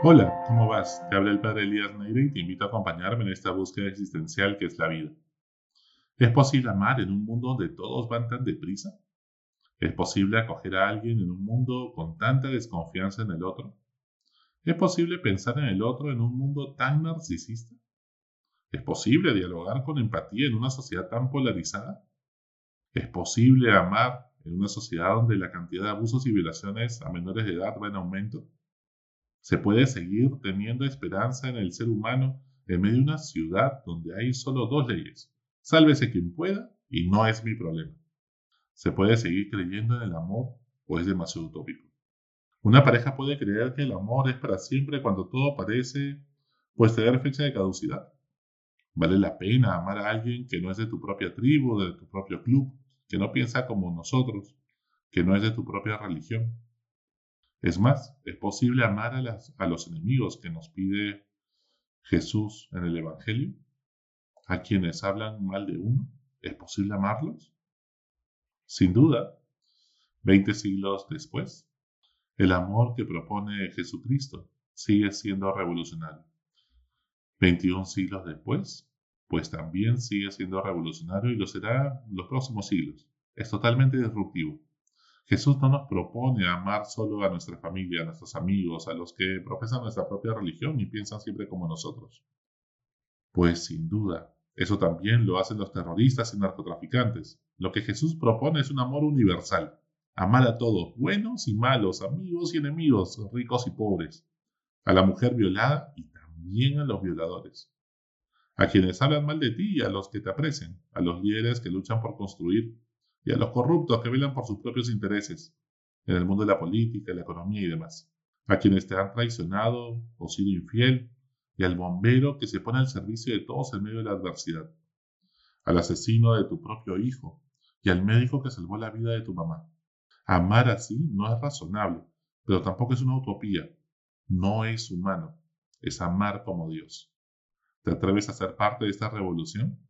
Hola, ¿cómo vas? Te habla el padre Elías Neire y te invito a acompañarme en esta búsqueda existencial que es la vida. ¿Es posible amar en un mundo donde todos van tan deprisa? ¿Es posible acoger a alguien en un mundo con tanta desconfianza en el otro? ¿Es posible pensar en el otro en un mundo tan narcisista? ¿Es posible dialogar con empatía en una sociedad tan polarizada? ¿Es posible amar en una sociedad donde la cantidad de abusos y violaciones a menores de edad va en aumento? Se puede seguir teniendo esperanza en el ser humano en medio de una ciudad donde hay solo dos leyes. Sálvese quien pueda y no es mi problema. Se puede seguir creyendo en el amor o es demasiado utópico. Una pareja puede creer que el amor es para siempre cuando todo parece pues tener fecha de caducidad. Vale la pena amar a alguien que no es de tu propia tribu, de tu propio club, que no piensa como nosotros, que no es de tu propia religión. Es más, es posible amar a, los enemigos que nos pide Jesús en el Evangelio, a quienes hablan mal de uno. ¿Es posible amarlos? Sin duda, veinte siglos después, el amor que propone Jesucristo sigue siendo revolucionario. 21 siglos después, pues también sigue siendo revolucionario y lo será los próximos siglos. Es totalmente disruptivo. Jesús no nos propone amar solo a nuestra familia, a nuestros amigos, a los que profesan nuestra propia religión y piensan siempre como nosotros. Pues sin duda, eso también lo hacen los terroristas y narcotraficantes. Lo que Jesús propone es un amor universal. Amar a todos, buenos y malos, amigos y enemigos, ricos y pobres. A la mujer violada y también a los violadores. A quienes hablan mal de ti y a los que te aprecian. A los líderes que luchan por construir y a los corruptos que velan por sus propios intereses en el mundo de la política, la economía y demás, a quienes te han traicionado o sido infiel, y al bombero que se pone al servicio de todos en medio de la adversidad, al asesino de tu propio hijo y al médico que salvó la vida de tu mamá. Amar así no es razonable, pero tampoco es una utopía, no es humano, es amar como Dios. ¿Te atreves a ser parte de esta revolución?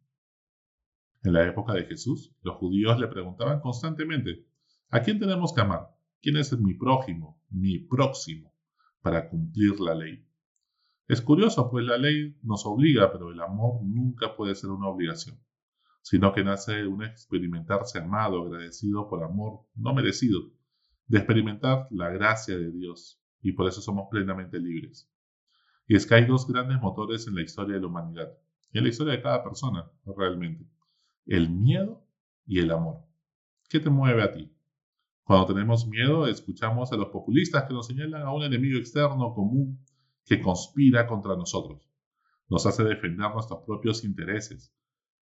En la época de Jesús, los judíos le preguntaban constantemente, ¿a quién tenemos que amar? ¿Quién es mi prójimo, mi próximo, para cumplir la ley? Es curioso, pues la ley nos obliga, pero el amor nunca puede ser una obligación, sino que nace de un experimentarse amado, agradecido por amor no merecido, de experimentar la gracia de Dios, y por eso somos plenamente libres. Y es que hay dos grandes motores en la historia de la humanidad, en la historia de cada persona, realmente el miedo y el amor. ¿Qué te mueve a ti? Cuando tenemos miedo, escuchamos a los populistas que nos señalan a un enemigo externo común que conspira contra nosotros. Nos hace defender nuestros propios intereses.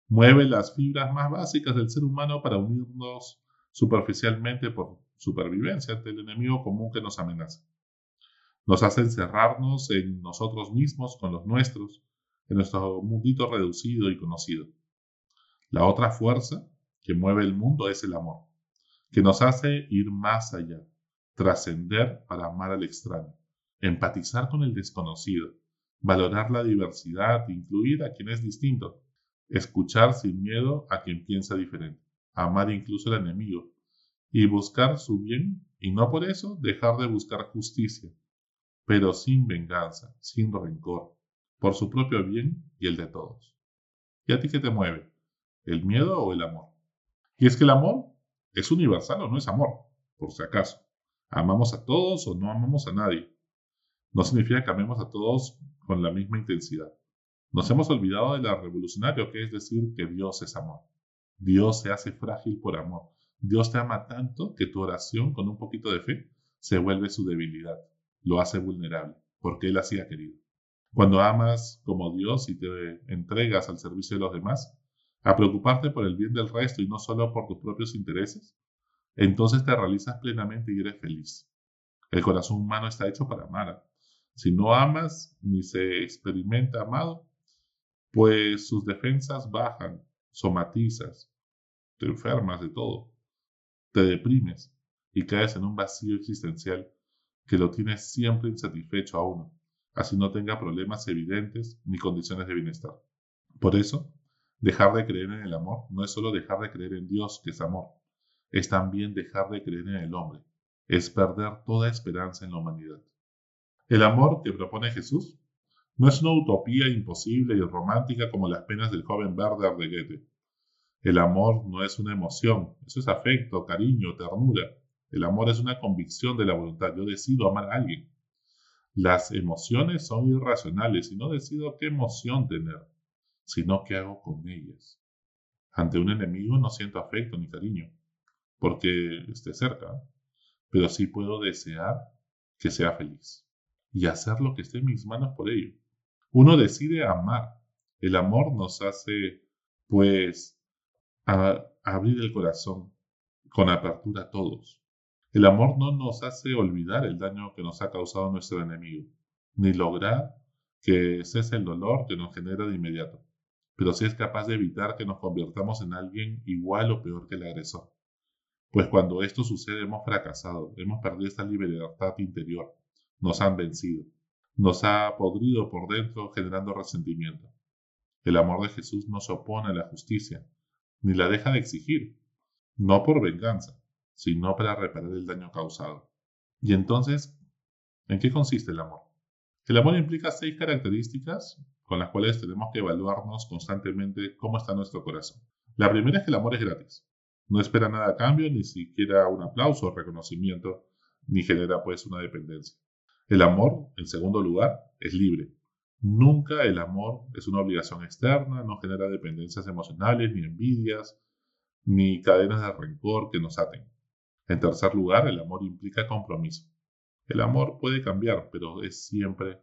Mueve las fibras más básicas del ser humano para unirnos superficialmente por supervivencia ante el enemigo común que nos amenaza. Nos hace encerrarnos en nosotros mismos con los nuestros, en nuestro mundito reducido y conocido. La otra fuerza que mueve el mundo es el amor, que nos hace ir más allá, trascender para amar al extraño, empatizar con el desconocido, valorar la diversidad, incluir a quien es distinto, escuchar sin miedo a quien piensa diferente, amar incluso al enemigo y buscar su bien y no por eso dejar de buscar justicia, pero sin venganza, sin rencor, por su propio bien y el de todos. ¿Y a ti qué te mueve? ¿El miedo o el amor? Y es que el amor es universal o no es amor, por si acaso. ¿Amamos a todos o no amamos a nadie? No significa que amemos a todos con la misma intensidad. Nos hemos olvidado de la revolucionario que es decir que Dios es amor. Dios se hace frágil por amor. Dios te ama tanto que tu oración con un poquito de fe se vuelve su debilidad. Lo hace vulnerable, porque Él así ha querido. Cuando amas como Dios y te entregas al servicio de los demás, a preocuparte por el bien del resto y no solo por tus propios intereses, entonces te realizas plenamente y eres feliz. El corazón humano está hecho para amar. Si no amas ni se experimenta amado, pues sus defensas bajan, somatizas, te enfermas de todo, te deprimes y caes en un vacío existencial que lo tienes siempre insatisfecho a uno, así no tenga problemas evidentes ni condiciones de bienestar. Por eso, Dejar de creer en el amor no es solo dejar de creer en Dios, que es amor, es también dejar de creer en el hombre, es perder toda esperanza en la humanidad. El amor que propone Jesús no es una utopía imposible y romántica como las penas del joven Werder de Goethe. El amor no es una emoción, eso es afecto, cariño, ternura. El amor es una convicción de la voluntad. Yo decido amar a alguien. Las emociones son irracionales y no decido qué emoción tener, sino qué hago con ellas. Ante un enemigo no siento afecto ni cariño, porque esté cerca, pero sí puedo desear que sea feliz y hacer lo que esté en mis manos por ello. Uno decide amar. El amor nos hace, pues, abrir el corazón con apertura a todos. El amor no nos hace olvidar el daño que nos ha causado nuestro enemigo, ni lograr que cese el dolor que nos genera de inmediato, pero sí es capaz de evitar que nos convirtamos en alguien igual o peor que el agresor. Pues cuando esto sucede hemos fracasado, hemos perdido esta libertad interior, nos han vencido, nos ha podrido por dentro generando resentimiento. El amor de Jesús no se opone a la justicia, ni la deja de exigir, no por venganza, sino para reparar el daño causado. Y entonces, ¿en qué consiste el amor? El amor implica seis características con las cuales tenemos que evaluarnos constantemente cómo está nuestro corazón. La primera es que el amor es gratis. No espera nada a cambio, ni siquiera un aplauso o reconocimiento, ni genera pues una dependencia. El amor, en segundo lugar, es libre. Nunca el amor es una obligación externa, no genera dependencias emocionales, ni envidias, ni cadenas de rencor que nos aten. En tercer lugar, el amor implica compromiso. El amor puede cambiar, pero es siempre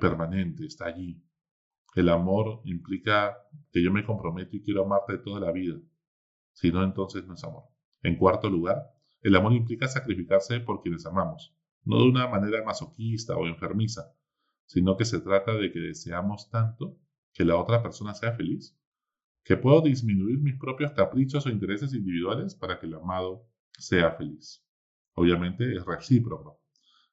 permanente, está allí. El amor implica que yo me comprometo y quiero amarte toda la vida. Si no, entonces no es amor. En cuarto lugar, el amor implica sacrificarse por quienes amamos, no de una manera masoquista o enfermiza, sino que se trata de que deseamos tanto que la otra persona sea feliz, que puedo disminuir mis propios caprichos o intereses individuales para que el amado sea feliz. Obviamente es recíproco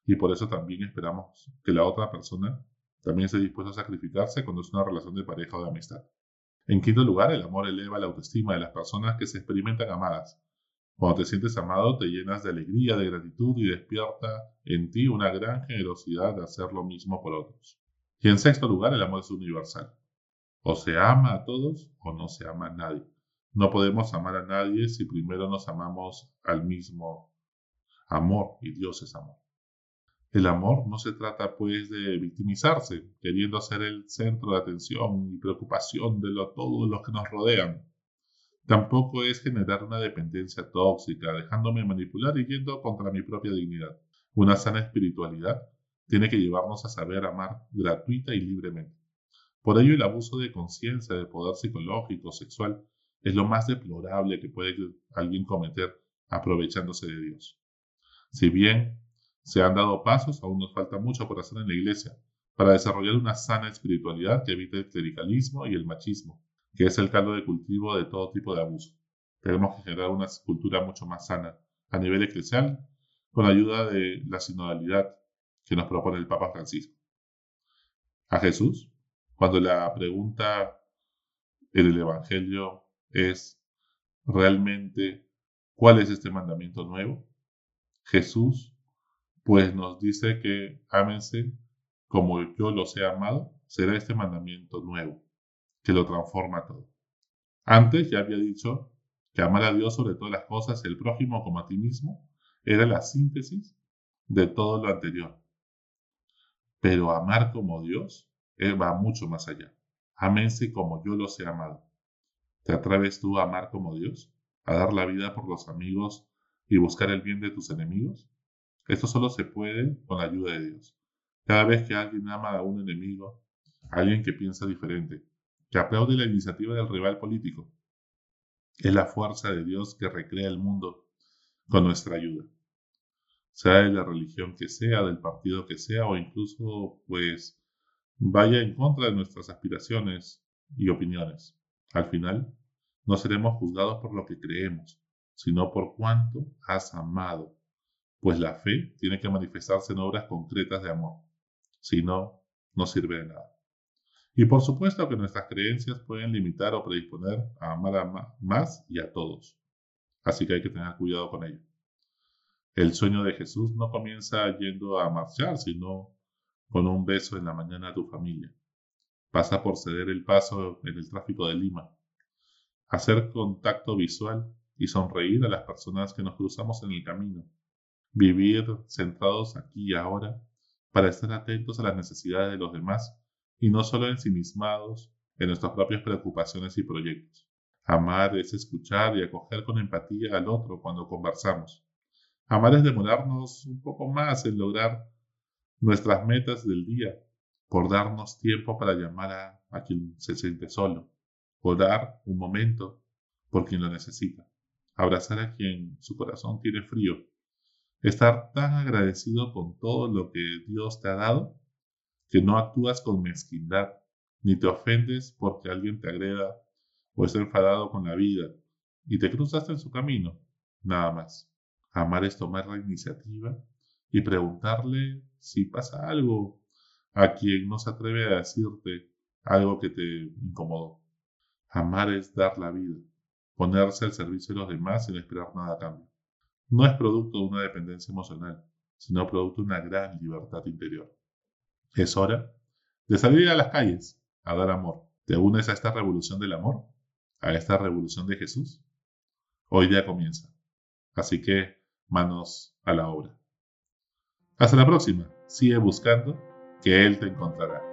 y por eso también esperamos que la otra persona también esté dispuesta a sacrificarse cuando es una relación de pareja o de amistad. En quinto lugar, el amor eleva la autoestima de las personas que se experimentan amadas cuando te sientes amado, te llenas de alegría, de gratitud y despierta en ti una gran generosidad de hacer lo mismo por otros. Y en sexto lugar, el amor es universal. O se ama a todos o no se ama a nadie. No podemos amar a nadie si primero nos amamos al mismo amor y Dios es amor. El amor no se trata pues de victimizarse, queriendo ser el centro de atención y preocupación de todos los que nos rodean. Tampoco es generar una dependencia tóxica, dejándome manipular y yendo contra mi propia dignidad. Una sana espiritualidad tiene que llevarnos a saber amar gratuita y libremente. Por ello, el abuso de conciencia, de poder psicológico, sexual, es lo más deplorable que puede alguien cometer aprovechándose de Dios. Si bien se han dado pasos, aún nos falta mucho por hacer en la Iglesia para desarrollar una sana espiritualidad que evite el clericalismo y el machismo, que es el caldo de cultivo de todo tipo de abuso. Tenemos que generar una cultura mucho más sana a nivel eclesial con ayuda de la sinodalidad que nos propone el Papa Francisco. A Jesús, cuando la pregunta en el Evangelio es realmente cuál es este mandamiento nuevo, Jesús pues nos dice que ámense como yo los he amado, será este mandamiento nuevo que lo transforma todo. Antes ya había dicho que amar a Dios sobre todas las cosas y el prójimo como a ti mismo era la síntesis de todo lo anterior. Pero amar como Dios eh, va mucho más allá. Amense como yo los he amado. ¿Te atreves tú a amar como Dios? ¿A dar la vida por los amigos y buscar el bien de tus enemigos? Esto solo se puede con la ayuda de Dios. Cada vez que alguien ama a un enemigo, a alguien que piensa diferente, que aplaude la iniciativa del rival político. Es la fuerza de Dios que recrea el mundo con nuestra ayuda. Sea de la religión que sea, del partido que sea, o incluso, pues, vaya en contra de nuestras aspiraciones y opiniones. Al final, no seremos juzgados por lo que creemos, sino por cuánto has amado, pues la fe tiene que manifestarse en obras concretas de amor. Si no, no sirve de nada. Y por supuesto que nuestras creencias pueden limitar o predisponer a amar a más y a todos. Así que hay que tener cuidado con ello. El sueño de Jesús no comienza yendo a marchar, sino con un beso en la mañana a tu familia. Pasa por ceder el paso en el tráfico de Lima. Hacer contacto visual y sonreír a las personas que nos cruzamos en el camino. Vivir centrados aquí y ahora para estar atentos a las necesidades de los demás y no solo ensimismados en nuestras propias preocupaciones y proyectos. Amar es escuchar y acoger con empatía al otro cuando conversamos. Amar es demorarnos un poco más en lograr nuestras metas del día, por darnos tiempo para llamar a, a quien se siente solo, por dar un momento por quien lo necesita, abrazar a quien su corazón tiene frío, estar tan agradecido con todo lo que Dios te ha dado que no actúas con mezquindad, ni te ofendes porque alguien te agreda o está enfadado con la vida y te cruzaste en su camino, nada más. Amar es tomar la iniciativa y preguntarle si pasa algo a quien no se atreve a decirte algo que te incomodó. Amar es dar la vida, ponerse al servicio de los demás sin esperar nada a cambio. No es producto de una dependencia emocional, sino producto de una gran libertad interior. Es hora de salir a las calles a dar amor. ¿Te unes a esta revolución del amor? ¿A esta revolución de Jesús? Hoy día comienza. Así que manos a la obra. Hasta la próxima. Sigue buscando que Él te encontrará.